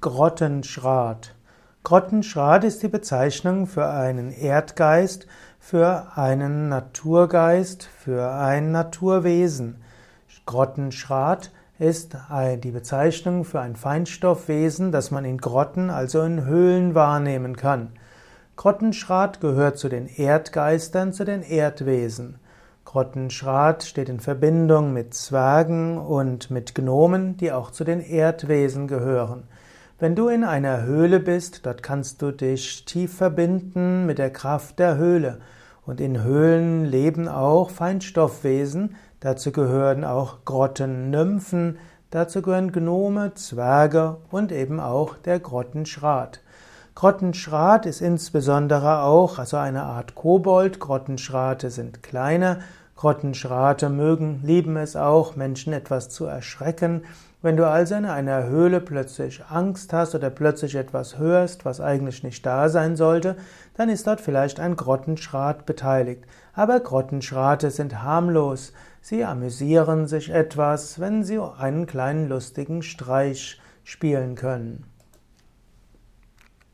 Grottenschrat. Grottenschrat ist die Bezeichnung für einen Erdgeist, für einen Naturgeist, für ein Naturwesen. Grottenschrat ist die Bezeichnung für ein Feinstoffwesen, das man in Grotten, also in Höhlen wahrnehmen kann. Grottenschrat gehört zu den Erdgeistern, zu den Erdwesen. Grottenschrat steht in Verbindung mit Zwergen und mit Gnomen, die auch zu den Erdwesen gehören. Wenn du in einer Höhle bist, dort kannst du dich tief verbinden mit der Kraft der Höhle. Und in Höhlen leben auch Feinstoffwesen, dazu gehören auch Grottennymphen, dazu gehören Gnome, Zwerge und eben auch der Grottenschrat. Grottenschrat ist insbesondere auch also eine Art Kobold. Grottenschrate sind kleiner. Grottenschrate mögen, lieben es auch, Menschen etwas zu erschrecken. Wenn du also in einer Höhle plötzlich Angst hast oder plötzlich etwas hörst, was eigentlich nicht da sein sollte, dann ist dort vielleicht ein Grottenschrat beteiligt. Aber Grottenschrate sind harmlos. Sie amüsieren sich etwas, wenn sie einen kleinen lustigen Streich spielen können.